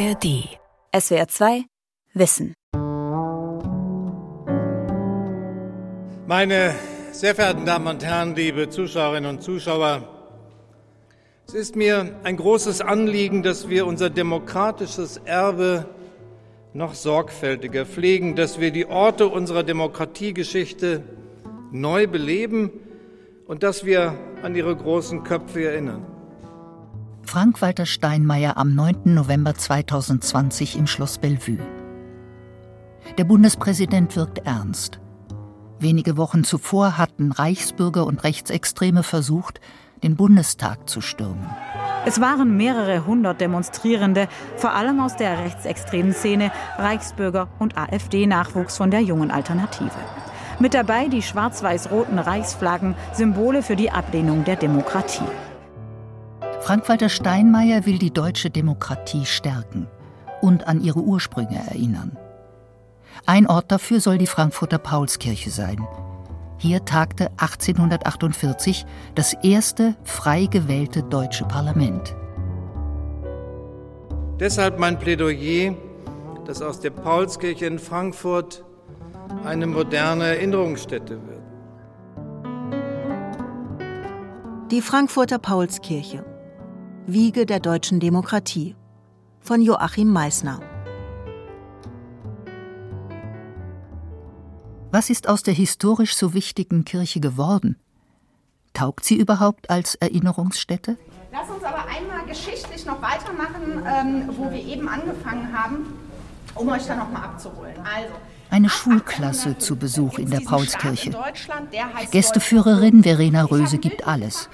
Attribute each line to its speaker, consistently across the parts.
Speaker 1: ARD. SWR 2 Wissen.
Speaker 2: Meine sehr verehrten Damen und Herren, liebe Zuschauerinnen und Zuschauer, es ist mir ein großes Anliegen, dass wir unser demokratisches Erbe noch sorgfältiger pflegen, dass wir die Orte unserer Demokratiegeschichte neu beleben und dass wir an ihre großen Köpfe erinnern.
Speaker 3: Frank-Walter Steinmeier am 9. November 2020 im Schloss Bellevue. Der Bundespräsident wirkt ernst. Wenige Wochen zuvor hatten Reichsbürger und Rechtsextreme versucht, den Bundestag zu stürmen.
Speaker 4: Es waren mehrere hundert Demonstrierende, vor allem aus der rechtsextremen Szene, Reichsbürger und AfD-Nachwuchs von der jungen Alternative. Mit dabei die schwarz-weiß-roten Reichsflaggen, Symbole für die Ablehnung der Demokratie.
Speaker 3: Frank-Walter Steinmeier will die deutsche Demokratie stärken und an ihre Ursprünge erinnern. Ein Ort dafür soll die Frankfurter Paulskirche sein. Hier tagte 1848 das erste frei gewählte deutsche Parlament.
Speaker 2: Deshalb mein Plädoyer, dass aus der Paulskirche in Frankfurt eine moderne Erinnerungsstätte wird.
Speaker 5: Die Frankfurter Paulskirche Wiege der deutschen Demokratie von Joachim Meissner.
Speaker 3: Was ist aus der historisch so wichtigen Kirche geworden? Taugt sie überhaupt als Erinnerungsstätte?
Speaker 6: Lass uns aber einmal geschichtlich noch weitermachen, ähm, wo wir eben angefangen haben, um euch da nochmal abzuholen. Also,
Speaker 3: eine Schulklasse zu Besuch in der Paulskirche. Gästeführerin Verena Röse gibt alles.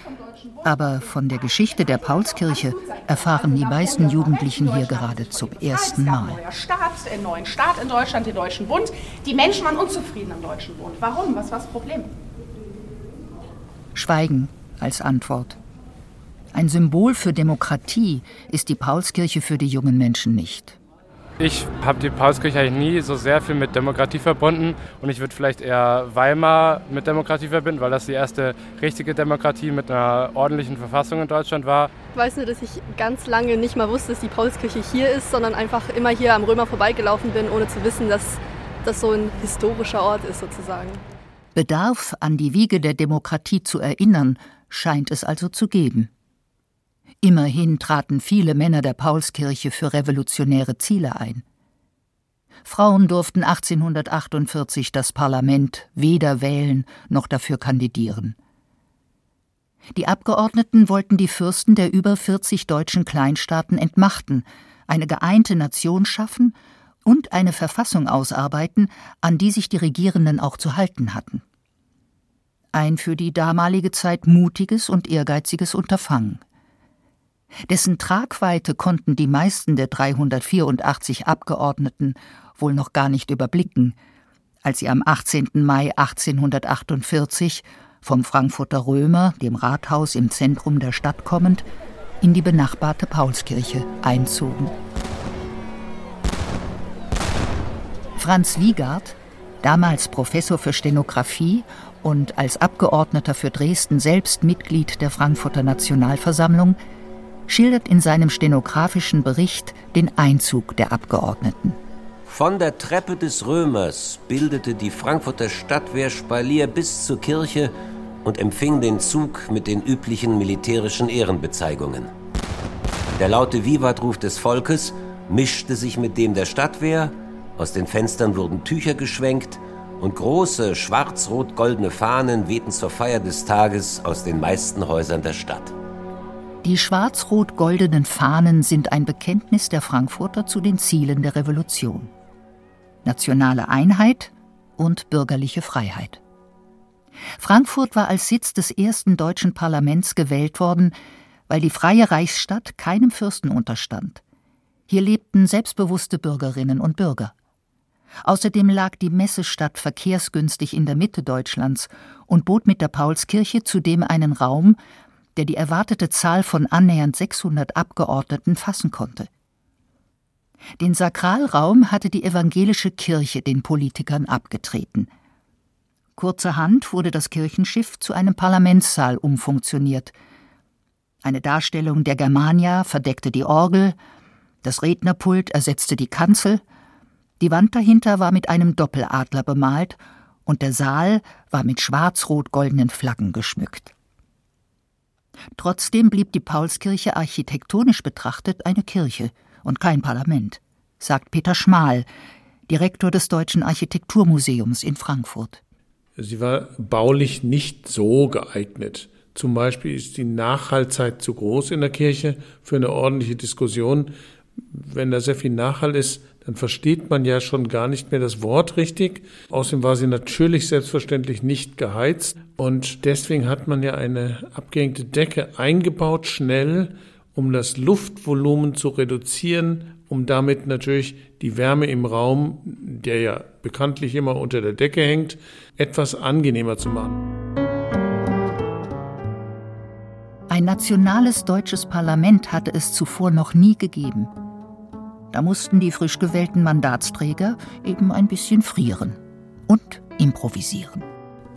Speaker 3: Aber von der Geschichte der Paulskirche erfahren die meisten Jugendlichen hier gerade zum ersten Mal.
Speaker 6: Staat, einen neuen Staat in Deutschland, den Deutschen Bund. Die Menschen waren unzufrieden am Deutschen Bund. Warum? Was war das Problem?
Speaker 3: Schweigen als Antwort. Ein Symbol für Demokratie ist die Paulskirche für die jungen Menschen nicht.
Speaker 7: Ich habe die Paulskirche eigentlich nie so sehr viel mit Demokratie verbunden und ich würde vielleicht eher Weimar mit Demokratie verbinden, weil das die erste richtige Demokratie mit einer ordentlichen Verfassung in Deutschland war.
Speaker 8: Ich weiß nur, dass ich ganz lange nicht mal wusste, dass die Paulskirche hier ist, sondern einfach immer hier am Römer vorbeigelaufen bin, ohne zu wissen, dass das so ein historischer Ort ist sozusagen.
Speaker 3: Bedarf, an die Wiege der Demokratie zu erinnern, scheint es also zu geben. Immerhin traten viele Männer der Paulskirche für revolutionäre Ziele ein. Frauen durften 1848 das Parlament weder wählen noch dafür kandidieren. Die Abgeordneten wollten die Fürsten der über 40 deutschen Kleinstaaten entmachten, eine geeinte Nation schaffen und eine Verfassung ausarbeiten, an die sich die Regierenden auch zu halten hatten. Ein für die damalige Zeit mutiges und ehrgeiziges Unterfangen. Dessen Tragweite konnten die meisten der 384 Abgeordneten wohl noch gar nicht überblicken, als sie am 18. Mai 1848 vom Frankfurter Römer, dem Rathaus im Zentrum der Stadt kommend, in die benachbarte Paulskirche einzogen. Franz Wiegard, damals Professor für Stenografie und als Abgeordneter für Dresden selbst Mitglied der Frankfurter Nationalversammlung, schildert in seinem stenografischen Bericht den Einzug der Abgeordneten.
Speaker 9: Von der Treppe des Römers bildete die Frankfurter Stadtwehr Spalier bis zur Kirche und empfing den Zug mit den üblichen militärischen Ehrenbezeigungen. Der laute Vivatruf des Volkes mischte sich mit dem der Stadtwehr, aus den Fenstern wurden Tücher geschwenkt und große schwarz-rot-goldene Fahnen wehten zur Feier des Tages aus den meisten Häusern der Stadt.
Speaker 3: Die schwarz-rot-goldenen Fahnen sind ein Bekenntnis der Frankfurter zu den Zielen der Revolution. Nationale Einheit und bürgerliche Freiheit. Frankfurt war als Sitz des ersten deutschen Parlaments gewählt worden, weil die freie Reichsstadt keinem Fürsten unterstand. Hier lebten selbstbewusste Bürgerinnen und Bürger. Außerdem lag die Messestadt verkehrsgünstig in der Mitte Deutschlands und bot mit der Paulskirche zudem einen Raum, der die erwartete Zahl von annähernd 600 Abgeordneten fassen konnte. Den Sakralraum hatte die evangelische Kirche den Politikern abgetreten. Kurzerhand wurde das Kirchenschiff zu einem Parlamentssaal umfunktioniert. Eine Darstellung der Germania verdeckte die Orgel, Das Rednerpult ersetzte die Kanzel, die Wand dahinter war mit einem Doppeladler bemalt und der Saal war mit schwarz-rot-goldenen Flaggen geschmückt. Trotzdem blieb die Paulskirche architektonisch betrachtet eine Kirche und kein Parlament, sagt Peter Schmal, Direktor des Deutschen Architekturmuseums in Frankfurt.
Speaker 10: Sie war baulich nicht so geeignet. Zum Beispiel ist die Nachhallzeit zu groß in der Kirche für eine ordentliche Diskussion. Wenn da sehr viel Nachhall ist, dann versteht man ja schon gar nicht mehr das Wort richtig. Außerdem war sie natürlich selbstverständlich nicht geheizt und deswegen hat man ja eine abgehängte Decke eingebaut, schnell, um das Luftvolumen zu reduzieren, um damit natürlich die Wärme im Raum, der ja bekanntlich immer unter der Decke hängt, etwas angenehmer zu machen.
Speaker 3: Ein nationales deutsches Parlament hatte es zuvor noch nie gegeben. Da mussten die frisch gewählten Mandatsträger eben ein bisschen frieren und improvisieren.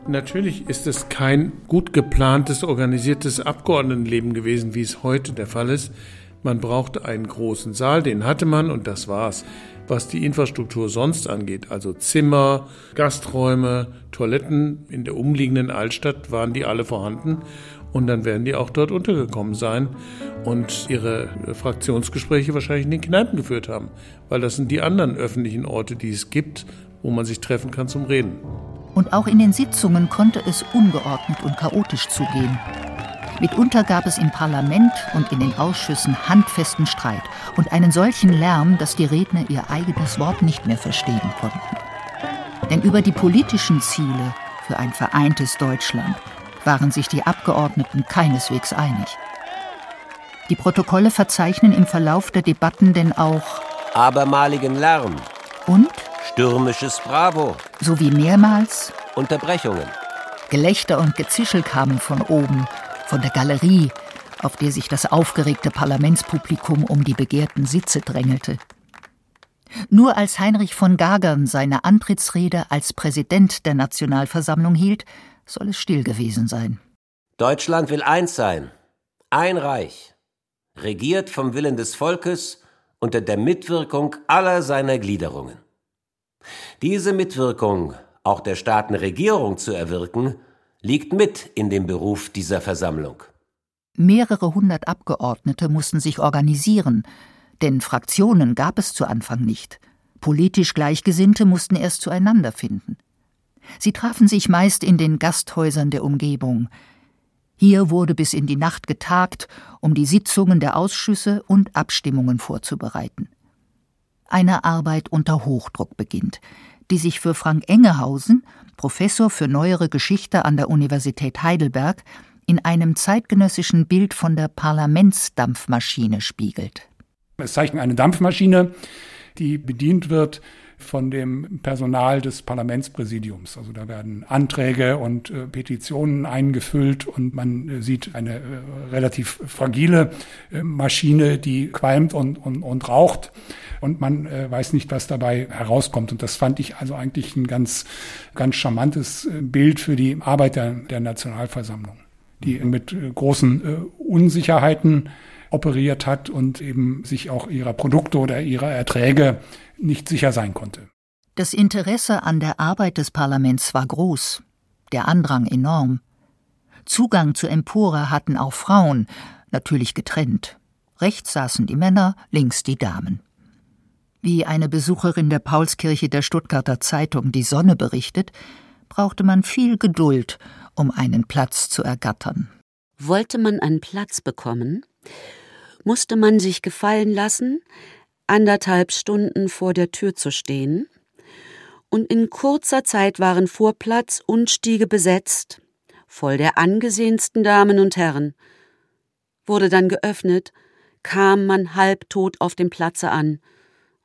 Speaker 10: Natürlich ist es kein gut geplantes, organisiertes Abgeordnetenleben gewesen, wie es heute der Fall ist. Man brauchte einen großen Saal, den hatte man und das war's. Was die Infrastruktur sonst angeht, also Zimmer, Gasträume, Toiletten in der umliegenden Altstadt, waren die alle vorhanden und dann werden die auch dort untergekommen sein und ihre Fraktionsgespräche wahrscheinlich in den Kneipen geführt haben, weil das sind die anderen öffentlichen Orte, die es gibt, wo man sich treffen kann zum Reden.
Speaker 3: Und auch in den Sitzungen konnte es ungeordnet und chaotisch zugehen. Mitunter gab es im Parlament und in den Ausschüssen handfesten Streit und einen solchen Lärm, dass die Redner ihr eigenes Wort nicht mehr verstehen konnten. Denn über die politischen Ziele für ein vereintes Deutschland waren sich die Abgeordneten keineswegs einig. Die Protokolle verzeichnen im Verlauf der Debatten denn auch
Speaker 9: abermaligen Lärm
Speaker 3: und
Speaker 9: stürmisches Bravo
Speaker 3: sowie mehrmals
Speaker 9: Unterbrechungen.
Speaker 3: Gelächter und Gezischel kamen von oben, von der Galerie, auf der sich das aufgeregte Parlamentspublikum um die begehrten Sitze drängelte. Nur als Heinrich von Gagern seine Antrittsrede als Präsident der Nationalversammlung hielt, soll es still gewesen sein.
Speaker 9: Deutschland will eins sein, ein Reich, regiert vom Willen des Volkes unter der Mitwirkung aller seiner Gliederungen. Diese Mitwirkung auch der Staatenregierung zu erwirken, liegt mit in dem Beruf dieser Versammlung.
Speaker 3: Mehrere hundert Abgeordnete mussten sich organisieren, denn Fraktionen gab es zu Anfang nicht. Politisch Gleichgesinnte mussten erst zueinander finden. Sie trafen sich meist in den Gasthäusern der Umgebung. Hier wurde bis in die Nacht getagt, um die Sitzungen der Ausschüsse und Abstimmungen vorzubereiten. Eine Arbeit unter Hochdruck beginnt, die sich für Frank Engehausen, Professor für neuere Geschichte an der Universität Heidelberg, in einem zeitgenössischen Bild von der Parlamentsdampfmaschine spiegelt.
Speaker 11: Es zeichnet eine Dampfmaschine, die bedient wird von dem Personal des Parlamentspräsidiums. Also da werden Anträge und äh, Petitionen eingefüllt und man äh, sieht eine äh, relativ fragile äh, Maschine, die qualmt und, und, und raucht und man äh, weiß nicht, was dabei herauskommt. Und das fand ich also eigentlich ein ganz, ganz charmantes äh, Bild für die Arbeit der, der Nationalversammlung, die mit großen Unsicherheiten operiert hat und eben sich auch ihrer Produkte oder ihrer Erträge nicht sicher sein konnte.
Speaker 3: Das Interesse an der Arbeit des Parlaments war groß, der Andrang enorm. Zugang zur Empore hatten auch Frauen, natürlich getrennt. Rechts saßen die Männer, links die Damen. Wie eine Besucherin der Paulskirche der Stuttgarter Zeitung Die Sonne berichtet, brauchte man viel Geduld, um einen Platz zu ergattern.
Speaker 12: Wollte man einen Platz bekommen, musste man sich gefallen lassen, anderthalb Stunden vor der Tür zu stehen, und in kurzer Zeit waren Vorplatz und Stiege besetzt, voll der angesehensten Damen und Herren. Wurde dann geöffnet, kam man halbtot auf dem Platze an,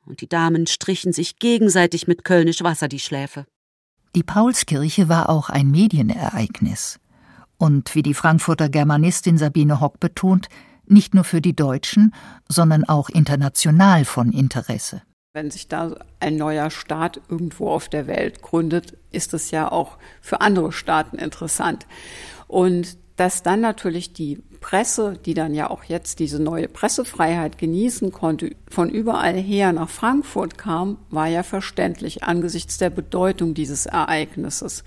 Speaker 12: und die Damen strichen sich gegenseitig mit Kölnisch Wasser die Schläfe.
Speaker 3: Die Paulskirche war auch ein Medienereignis. Und wie die Frankfurter Germanistin Sabine Hock betont, nicht nur für die Deutschen, sondern auch international von Interesse.
Speaker 13: Wenn sich da ein neuer Staat irgendwo auf der Welt gründet, ist es ja auch für andere Staaten interessant. Und dass dann natürlich die Presse, die dann ja auch jetzt diese neue Pressefreiheit genießen konnte, von überall her nach Frankfurt kam, war ja verständlich angesichts der Bedeutung dieses Ereignisses.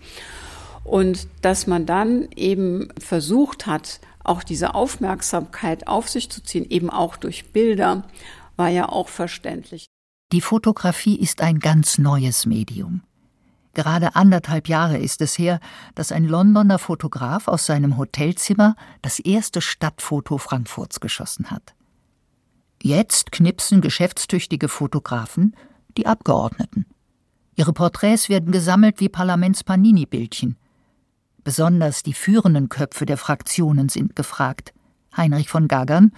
Speaker 13: Und dass man dann eben versucht hat, auch diese Aufmerksamkeit auf sich zu ziehen, eben auch durch Bilder, war ja auch verständlich.
Speaker 3: Die Fotografie ist ein ganz neues Medium. Gerade anderthalb Jahre ist es her, dass ein Londoner Fotograf aus seinem Hotelzimmer das erste Stadtfoto Frankfurts geschossen hat. Jetzt knipsen geschäftstüchtige Fotografen die Abgeordneten. Ihre Porträts werden gesammelt wie Parlaments-Panini-Bildchen. Besonders die führenden Köpfe der Fraktionen sind gefragt. Heinrich von Gaggern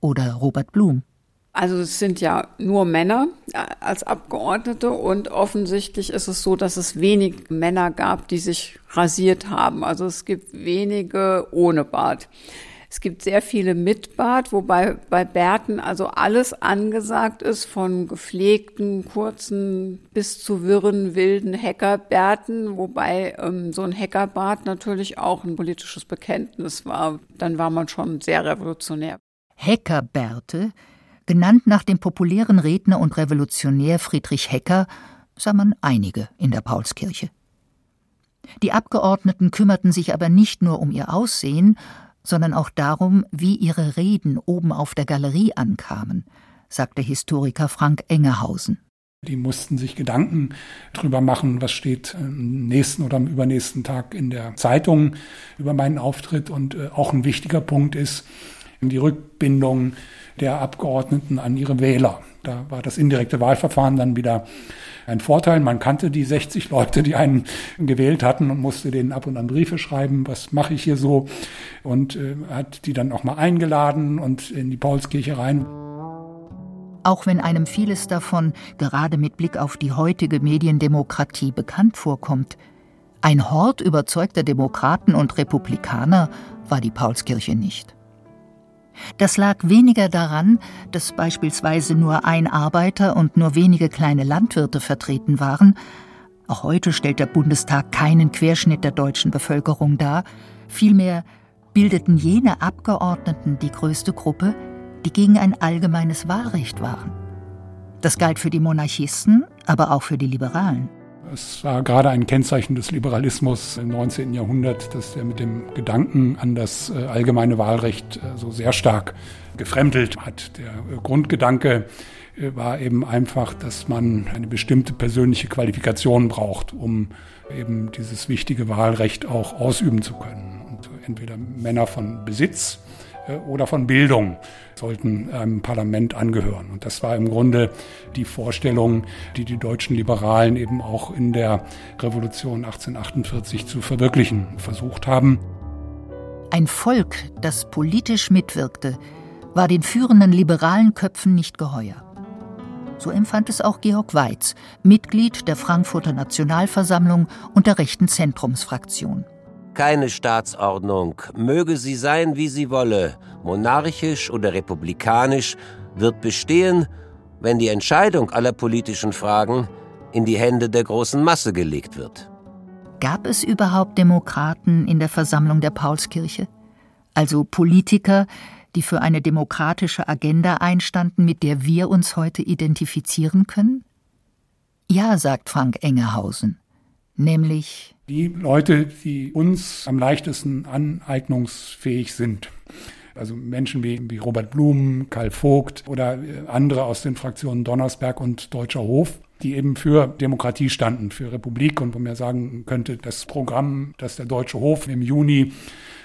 Speaker 3: oder Robert Blum.
Speaker 13: Also es sind ja nur Männer äh, als Abgeordnete und offensichtlich ist es so, dass es wenig Männer gab, die sich rasiert haben. Also es gibt wenige ohne Bart. Es gibt sehr viele mit Bart, wobei bei Bärten also alles angesagt ist, von gepflegten, kurzen bis zu wirren, wilden Hackerbärten, wobei ähm, so ein Hackerbart natürlich auch ein politisches Bekenntnis war. Dann war man schon sehr revolutionär.
Speaker 3: Hackerbärte Genannt nach dem populären Redner und Revolutionär Friedrich Hecker sah man einige in der Paulskirche. Die Abgeordneten kümmerten sich aber nicht nur um ihr Aussehen, sondern auch darum, wie ihre Reden oben auf der Galerie ankamen, sagte Historiker Frank Engehausen.
Speaker 11: Die mussten sich Gedanken drüber machen, was steht am nächsten oder am übernächsten Tag in der Zeitung über meinen Auftritt. Und äh, auch ein wichtiger Punkt ist die Rückbindung der Abgeordneten an ihre Wähler. Da war das indirekte Wahlverfahren dann wieder ein Vorteil. Man kannte die 60 Leute, die einen gewählt hatten und musste denen ab und an Briefe schreiben, was mache ich hier so und äh, hat die dann auch mal eingeladen und in die Paulskirche rein.
Speaker 3: Auch wenn einem vieles davon gerade mit Blick auf die heutige Mediendemokratie bekannt vorkommt, ein Hort überzeugter Demokraten und Republikaner war die Paulskirche nicht. Das lag weniger daran, dass beispielsweise nur ein Arbeiter und nur wenige kleine Landwirte vertreten waren, auch heute stellt der Bundestag keinen Querschnitt der deutschen Bevölkerung dar, vielmehr bildeten jene Abgeordneten die größte Gruppe, die gegen ein allgemeines Wahlrecht waren. Das galt für die Monarchisten, aber auch für die Liberalen.
Speaker 11: Es war gerade ein Kennzeichen des Liberalismus im 19. Jahrhundert, dass er mit dem Gedanken an das äh, allgemeine Wahlrecht äh, so sehr stark gefremdelt hat. Der äh, Grundgedanke war eben einfach, dass man eine bestimmte persönliche Qualifikation braucht, um eben dieses wichtige Wahlrecht auch ausüben zu können. Und entweder Männer von Besitz oder von Bildung sollten einem Parlament angehören. Und das war im Grunde die Vorstellung, die die deutschen Liberalen eben auch in der Revolution 1848 zu verwirklichen versucht haben.
Speaker 3: Ein Volk, das politisch mitwirkte, war den führenden liberalen Köpfen nicht geheuer. So empfand es auch Georg Weiz, Mitglied der Frankfurter Nationalversammlung und der rechten Zentrumsfraktion.
Speaker 9: Keine Staatsordnung, möge sie sein, wie sie wolle, monarchisch oder republikanisch, wird bestehen, wenn die Entscheidung aller politischen Fragen in die Hände der großen Masse gelegt wird.
Speaker 3: Gab es überhaupt Demokraten in der Versammlung der Paulskirche? Also Politiker, die für eine demokratische Agenda einstanden, mit der wir uns heute identifizieren können? Ja, sagt Frank Engehausen. Nämlich
Speaker 11: die Leute, die uns am leichtesten aneignungsfähig sind. Also Menschen wie, wie Robert Blum, Karl Vogt oder äh, andere aus den Fraktionen Donnersberg und Deutscher Hof, die eben für Demokratie standen, für Republik und wo man sagen könnte, das Programm, das der Deutsche Hof im Juni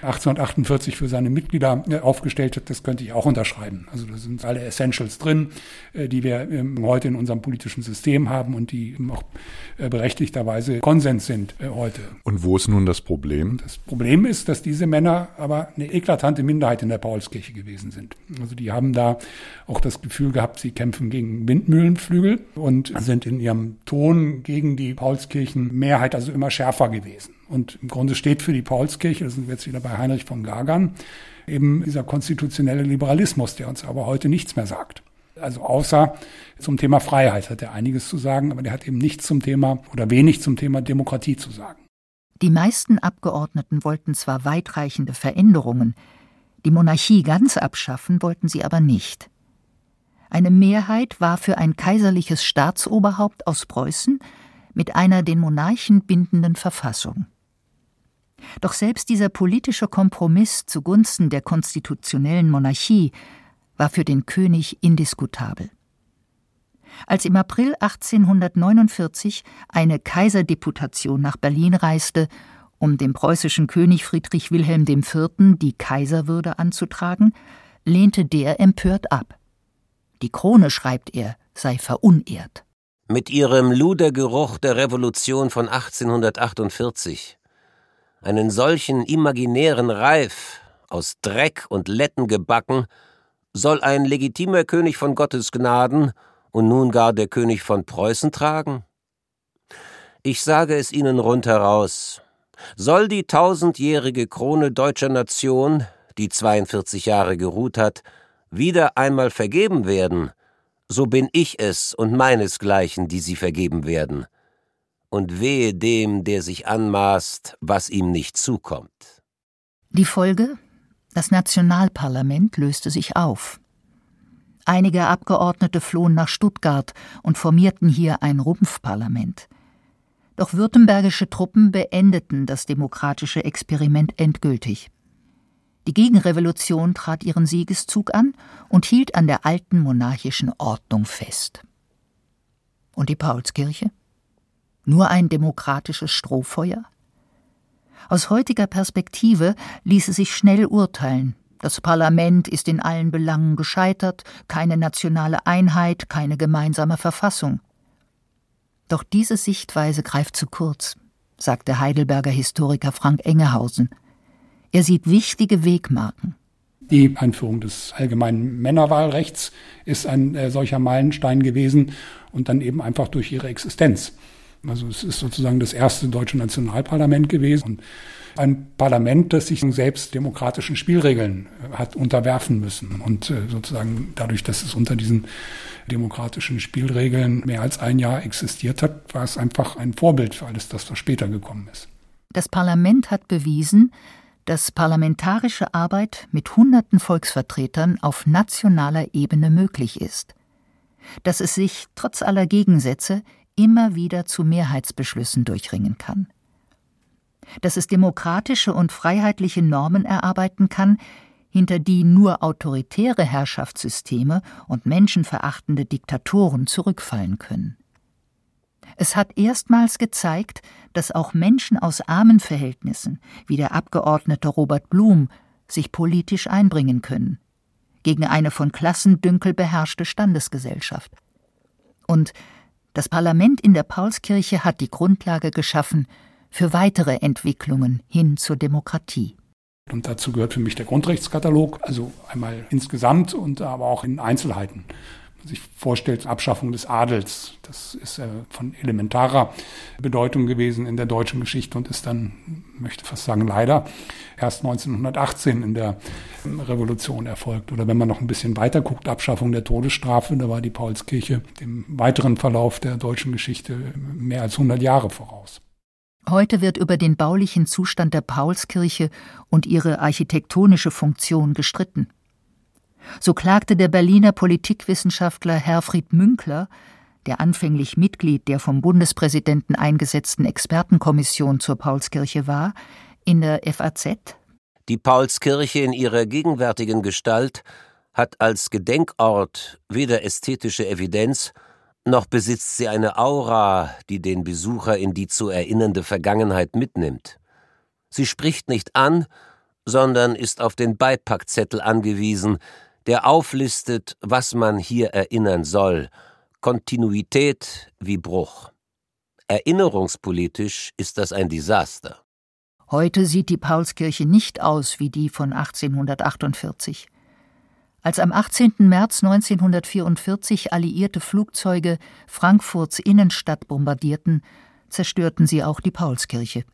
Speaker 11: 1848 für seine Mitglieder äh, aufgestellt hat, das könnte ich auch unterschreiben. Also da sind alle Essentials drin, äh, die wir ähm, heute in unserem politischen System haben und die auch äh, berechtigterweise Konsens sind heute.
Speaker 14: Und wo ist nun das Problem?
Speaker 11: Das Problem ist, dass diese Männer aber eine eklatante Minderheit in der Paulskirche gewesen sind. Also die haben da auch das Gefühl gehabt, sie kämpfen gegen Windmühlenflügel und sind in ihrem Ton gegen die Paulskirchenmehrheit also immer schärfer gewesen. Und im Grunde steht für die Paulskirche, das sind wir jetzt wieder bei Heinrich von Gagern, eben dieser konstitutionelle Liberalismus, der uns aber heute nichts mehr sagt. Also außer zum Thema Freiheit hat er einiges zu sagen, aber der hat eben nichts zum Thema oder wenig zum Thema Demokratie zu sagen.
Speaker 3: Die meisten Abgeordneten wollten zwar weitreichende Veränderungen, Die Monarchie ganz abschaffen wollten sie aber nicht. Eine Mehrheit war für ein kaiserliches Staatsoberhaupt aus Preußen mit einer den Monarchen bindenden Verfassung. Doch selbst dieser politische Kompromiss zugunsten der konstitutionellen Monarchie war für den König indiskutabel. Als im April 1849 eine Kaiserdeputation nach Berlin reiste, um dem preußischen König Friedrich Wilhelm IV. die Kaiserwürde anzutragen, lehnte der empört ab. Die Krone, schreibt er, sei verunehrt.
Speaker 9: Mit ihrem Ludergeruch der Revolution von 1848, einen solchen imaginären Reif, aus Dreck und Letten gebacken, soll ein legitimer König von Gottes Gnaden und nun gar der König von Preußen tragen? Ich sage es Ihnen rundheraus. Soll die tausendjährige Krone deutscher Nation, die 42 Jahre geruht hat, wieder einmal vergeben werden, so bin ich es und meinesgleichen, die sie vergeben werden. Und wehe dem, der sich anmaßt, was ihm nicht zukommt.
Speaker 3: Die Folge? Das Nationalparlament löste sich auf. Einige Abgeordnete flohen nach Stuttgart und formierten hier ein Rumpfparlament. Doch württembergische Truppen beendeten das demokratische Experiment endgültig. Die Gegenrevolution trat ihren Siegeszug an und hielt an der alten monarchischen Ordnung fest. Und die Paulskirche? Nur ein demokratisches Strohfeuer? Aus heutiger Perspektive ließe sich schnell urteilen. Das Parlament ist in allen Belangen gescheitert, keine nationale Einheit, keine gemeinsame Verfassung. Doch diese Sichtweise greift zu kurz, sagt der Heidelberger Historiker Frank Engehausen. Er sieht wichtige Wegmarken.
Speaker 11: Die Einführung des allgemeinen Männerwahlrechts ist ein äh, solcher Meilenstein gewesen und dann eben einfach durch ihre Existenz. Also es ist sozusagen das erste deutsche Nationalparlament gewesen und ein Parlament, das sich selbst demokratischen Spielregeln äh, hat unterwerfen müssen. Und äh, sozusagen dadurch, dass es unter diesen demokratischen Spielregeln mehr als ein Jahr existiert hat, war es einfach ein Vorbild für alles das, was später gekommen ist.
Speaker 3: Das Parlament hat bewiesen, dass parlamentarische Arbeit mit hunderten Volksvertretern auf nationaler Ebene möglich ist, dass es sich trotz aller Gegensätze immer wieder zu Mehrheitsbeschlüssen durchringen kann, dass es demokratische und freiheitliche Normen erarbeiten kann, hinter die nur autoritäre Herrschaftssysteme und menschenverachtende Diktatoren zurückfallen können. Es hat erstmals gezeigt, dass auch Menschen aus armen Verhältnissen, wie der Abgeordnete Robert Blum, sich politisch einbringen können, gegen eine von Klassendünkel beherrschte Standesgesellschaft. Und das Parlament in der Paulskirche hat die Grundlage geschaffen für weitere Entwicklungen hin zur Demokratie.
Speaker 11: Und dazu gehört für mich der Grundrechtskatalog, also einmal insgesamt und aber auch in Einzelheiten sich vorstellt, Abschaffung des Adels. Das ist äh, von elementarer Bedeutung gewesen in der deutschen Geschichte und ist dann, möchte fast sagen, leider erst 1918 in der Revolution erfolgt. Oder wenn man noch ein bisschen weiter guckt, Abschaffung der Todesstrafe, da war die Paulskirche dem weiteren Verlauf der deutschen Geschichte mehr als 100 Jahre voraus.
Speaker 3: Heute wird über den baulichen Zustand der Paulskirche und ihre architektonische Funktion gestritten. So klagte der Berliner Politikwissenschaftler Herfried Münkler, der anfänglich Mitglied der vom Bundespräsidenten eingesetzten Expertenkommission zur Paulskirche war, in der FAZ
Speaker 9: Die Paulskirche in ihrer gegenwärtigen Gestalt hat als Gedenkort weder ästhetische Evidenz, noch besitzt sie eine Aura, die den Besucher in die zu erinnernde Vergangenheit mitnimmt. Sie spricht nicht an, sondern ist auf den Beipackzettel angewiesen, der auflistet, was man hier erinnern soll, Kontinuität wie Bruch. Erinnerungspolitisch ist das ein Desaster.
Speaker 3: Heute sieht die Paulskirche nicht aus wie die von 1848. Als am 18. März 1944 alliierte Flugzeuge Frankfurts Innenstadt bombardierten, zerstörten sie auch die Paulskirche.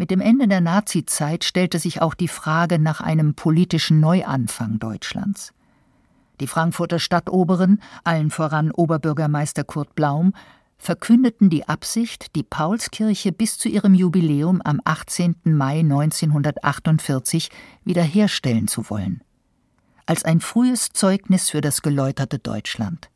Speaker 3: Mit dem Ende der Nazizeit stellte sich auch die Frage nach einem politischen Neuanfang Deutschlands. Die Frankfurter Stadtoberen, allen voran Oberbürgermeister Kurt Blaum, verkündeten die Absicht, die Paulskirche bis zu ihrem Jubiläum am 18. Mai 1948 wiederherstellen zu wollen. Als ein frühes Zeugnis für das geläuterte Deutschland.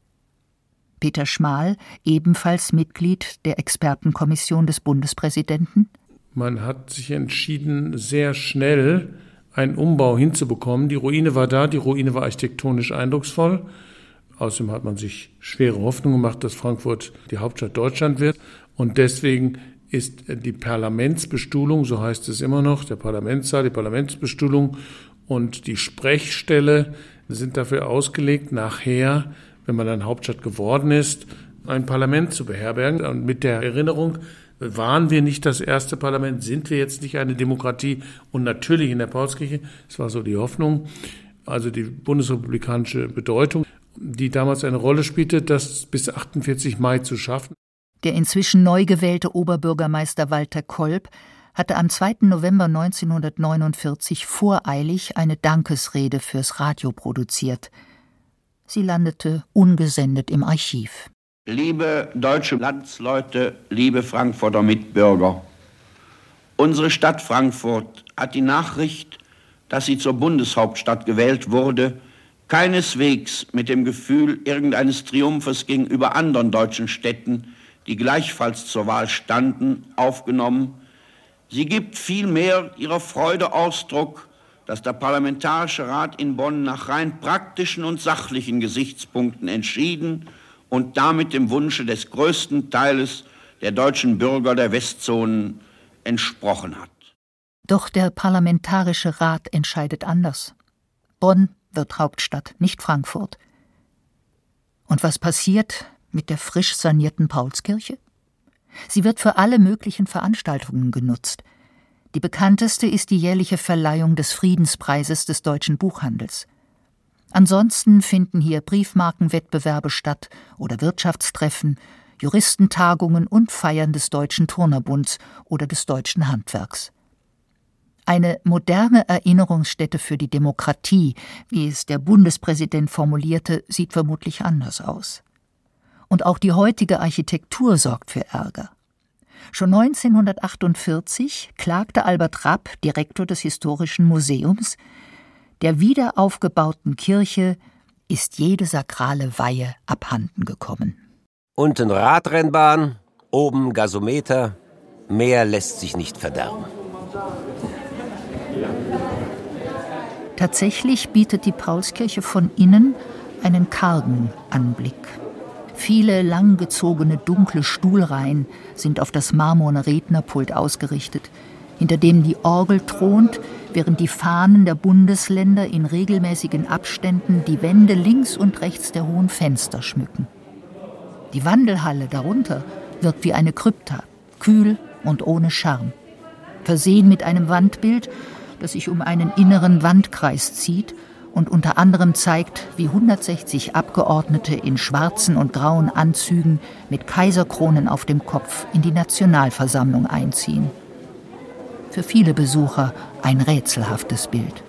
Speaker 3: Peter Schmal, ebenfalls Mitglied der Expertenkommission des Bundespräsidenten.
Speaker 10: Man hat sich entschieden, sehr schnell einen Umbau hinzubekommen. Die Ruine war da, die Ruine war architektonisch eindrucksvoll. Außerdem hat man sich schwere Hoffnung gemacht, dass Frankfurt die Hauptstadt Deutschland wird. Und deswegen ist die Parlamentsbestuhlung, so heißt es immer noch, der Parlamentssaal, die Parlamentsbestuhlung und die Sprechstelle sind dafür ausgelegt, nachher, wenn man dann Hauptstadt geworden ist, ein Parlament zu beherbergen. Und mit der Erinnerung, waren wir nicht das erste Parlament, sind wir jetzt nicht eine Demokratie und natürlich in der Paulskirche, das war so die Hoffnung, also die bundesrepublikanische Bedeutung die damals eine Rolle spielte, das bis 48 Mai zu schaffen.
Speaker 3: Der inzwischen neu gewählte Oberbürgermeister Walter Kolb hatte am 2. November 1949 voreilig eine Dankesrede fürs Radio produziert. Sie landete ungesendet im Archiv.
Speaker 15: Liebe deutsche Landsleute, liebe Frankfurter Mitbürger, unsere Stadt Frankfurt hat die Nachricht, dass sie zur Bundeshauptstadt gewählt wurde, keineswegs mit dem Gefühl irgendeines Triumphes gegenüber anderen deutschen Städten, die gleichfalls zur Wahl standen, aufgenommen. Sie gibt vielmehr ihrer Freude Ausdruck, dass der Parlamentarische Rat in Bonn nach rein praktischen und sachlichen Gesichtspunkten entschieden und damit dem Wunsche des größten Teiles der deutschen Bürger der Westzonen entsprochen hat.
Speaker 3: Doch der Parlamentarische Rat entscheidet anders. Bonn wird Hauptstadt, nicht Frankfurt. Und was passiert mit der frisch sanierten Paulskirche? Sie wird für alle möglichen Veranstaltungen genutzt. Die bekannteste ist die jährliche Verleihung des Friedenspreises des deutschen Buchhandels. Ansonsten finden hier Briefmarkenwettbewerbe statt oder Wirtschaftstreffen, Juristentagungen und Feiern des Deutschen Turnerbunds oder des deutschen Handwerks. Eine moderne Erinnerungsstätte für die Demokratie, wie es der Bundespräsident formulierte, sieht vermutlich anders aus. Und auch die heutige Architektur sorgt für Ärger. Schon 1948 klagte Albert Rapp, Direktor des Historischen Museums, der wiederaufgebauten Kirche ist jede sakrale Weihe abhanden gekommen.
Speaker 9: Unten Radrennbahn, oben Gasometer, mehr lässt sich nicht verderben.
Speaker 3: Tatsächlich bietet die Paulskirche von innen einen kargen Anblick. Viele langgezogene dunkle Stuhlreihen sind auf das marmorne Rednerpult ausgerichtet, hinter dem die Orgel thront, während die Fahnen der Bundesländer in regelmäßigen Abständen die Wände links und rechts der hohen Fenster schmücken. Die Wandelhalle darunter wirkt wie eine Krypta, kühl und ohne Charme. Versehen mit einem Wandbild, das sich um einen inneren Wandkreis zieht und unter anderem zeigt, wie 160 Abgeordnete in schwarzen und grauen Anzügen mit Kaiserkronen auf dem Kopf in die Nationalversammlung einziehen. Für viele Besucher ein rätselhaftes Bild.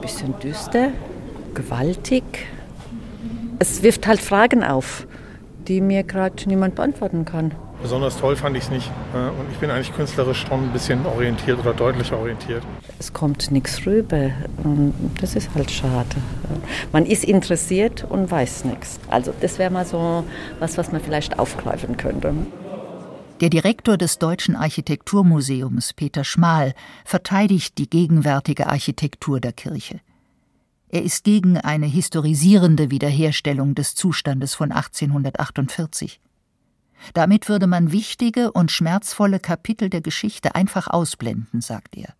Speaker 16: Bisschen düster, gewaltig. Es wirft halt Fragen auf, die mir gerade niemand beantworten kann.
Speaker 17: Besonders toll fand ich es nicht. Und ich bin eigentlich künstlerisch schon ein bisschen orientiert oder deutlich orientiert.
Speaker 16: Es kommt nichts rüber. Das ist halt schade. Man ist interessiert und weiß nichts. Also das wäre mal so was, was man vielleicht aufgreifen könnte.
Speaker 3: Der Direktor des Deutschen Architekturmuseums, Peter Schmal, verteidigt die gegenwärtige Architektur der Kirche. Er ist gegen eine historisierende Wiederherstellung des Zustandes von 1848. Damit würde man wichtige und schmerzvolle Kapitel der Geschichte einfach ausblenden, sagt er.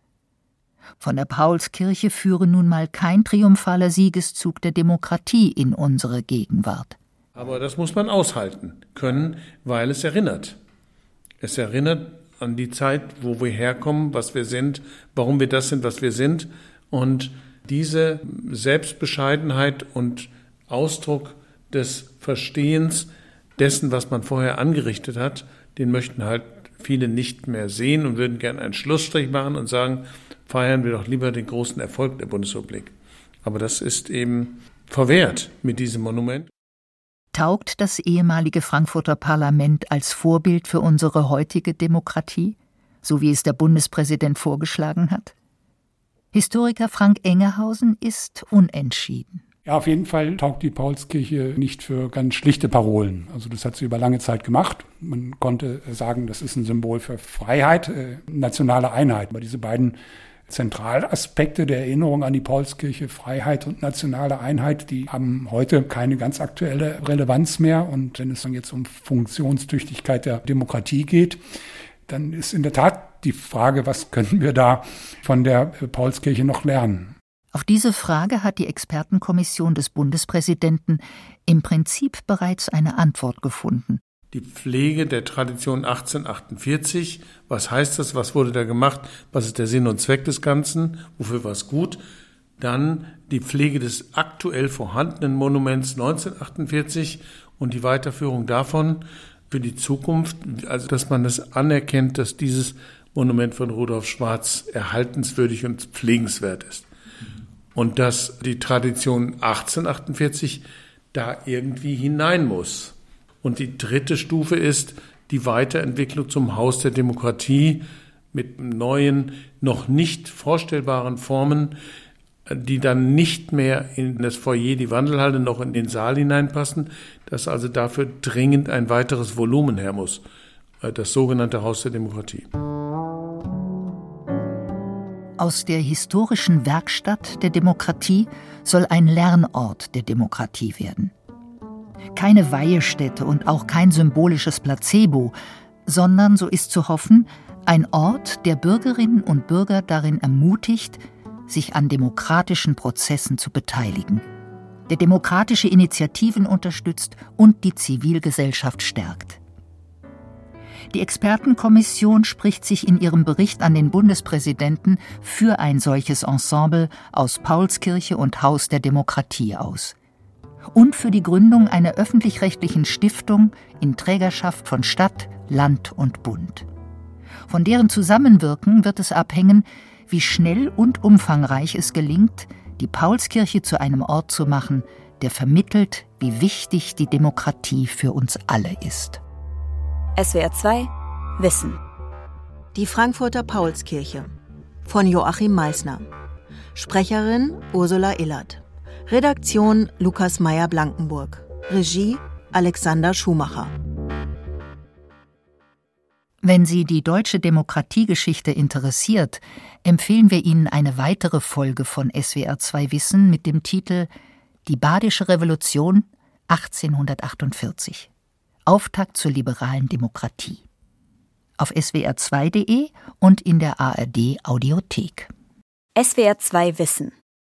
Speaker 3: Von der Paulskirche führe nun mal kein triumphaler Siegeszug der Demokratie in unsere Gegenwart.
Speaker 10: Aber das muss man aushalten können, weil es erinnert. Es erinnert an die Zeit, wo wir herkommen, was wir sind, warum wir das sind, was wir sind. Und diese Selbstbescheidenheit und Ausdruck des Verstehens dessen, was man vorher angerichtet hat, den möchten halt viele nicht mehr sehen und würden gerne einen Schlussstrich machen und sagen, feiern wir doch lieber den großen Erfolg der Bundesrepublik. Aber das ist eben verwehrt mit diesem Monument.
Speaker 3: Taugt das ehemalige Frankfurter Parlament als Vorbild für unsere heutige Demokratie, so wie es der Bundespräsident vorgeschlagen hat? Historiker Frank Engehausen ist unentschieden.
Speaker 11: Ja, auf jeden Fall taugt die Paulskirche nicht für ganz schlichte Parolen. Also das hat sie über lange Zeit gemacht. Man konnte sagen, das ist ein Symbol für Freiheit, äh, nationale Einheit. Aber diese beiden Zentralaspekte der Erinnerung an die Paulskirche, Freiheit und nationale Einheit, die haben heute keine ganz aktuelle Relevanz mehr. Und wenn es dann jetzt um Funktionstüchtigkeit der Demokratie geht, dann ist in der Tat die Frage, was können wir da von der Paulskirche noch lernen?
Speaker 3: Auf diese Frage hat die Expertenkommission des Bundespräsidenten im Prinzip bereits eine Antwort gefunden.
Speaker 10: Die Pflege der Tradition 1848, was heißt das, was wurde da gemacht, was ist der Sinn und Zweck des Ganzen, wofür war es gut? Dann die Pflege des aktuell vorhandenen Monuments 1948 und die Weiterführung davon für die Zukunft, also dass man das anerkennt, dass dieses Monument von Rudolf Schwarz erhaltenswürdig und pflegenswert ist. Und dass die Tradition 1848 da irgendwie hinein muss. Und die dritte Stufe ist die Weiterentwicklung zum Haus der Demokratie mit neuen, noch nicht vorstellbaren Formen, die dann nicht mehr in das Foyer, die Wandelhalle, noch in den Saal hineinpassen, dass also dafür dringend ein weiteres Volumen her muss. Das sogenannte Haus der Demokratie.
Speaker 3: Aus der historischen Werkstatt der Demokratie soll ein Lernort der Demokratie werden. Keine Weihestätte und auch kein symbolisches Placebo, sondern, so ist zu hoffen, ein Ort, der Bürgerinnen und Bürger darin ermutigt, sich an demokratischen Prozessen zu beteiligen, der demokratische Initiativen unterstützt und die Zivilgesellschaft stärkt. Die Expertenkommission spricht sich in ihrem Bericht an den Bundespräsidenten für ein solches Ensemble aus Paulskirche und Haus der Demokratie aus und für die Gründung einer öffentlich-rechtlichen Stiftung in Trägerschaft von Stadt, Land und Bund. Von deren Zusammenwirken wird es abhängen, wie schnell und umfangreich es gelingt, die Paulskirche zu einem Ort zu machen, der vermittelt, wie wichtig die Demokratie für uns alle ist.
Speaker 1: SWR 2 Wissen.
Speaker 5: Die Frankfurter Paulskirche von Joachim Meissner. Sprecherin Ursula Illert. Redaktion Lukas Meyer-Blankenburg. Regie Alexander Schumacher.
Speaker 3: Wenn Sie die deutsche Demokratiegeschichte interessiert, empfehlen wir Ihnen eine weitere Folge von SWR 2 Wissen mit dem Titel Die Badische Revolution 1848. Auftakt zur liberalen Demokratie. Auf swr2.de und in der ARD Audiothek.
Speaker 1: SWR 2 Wissen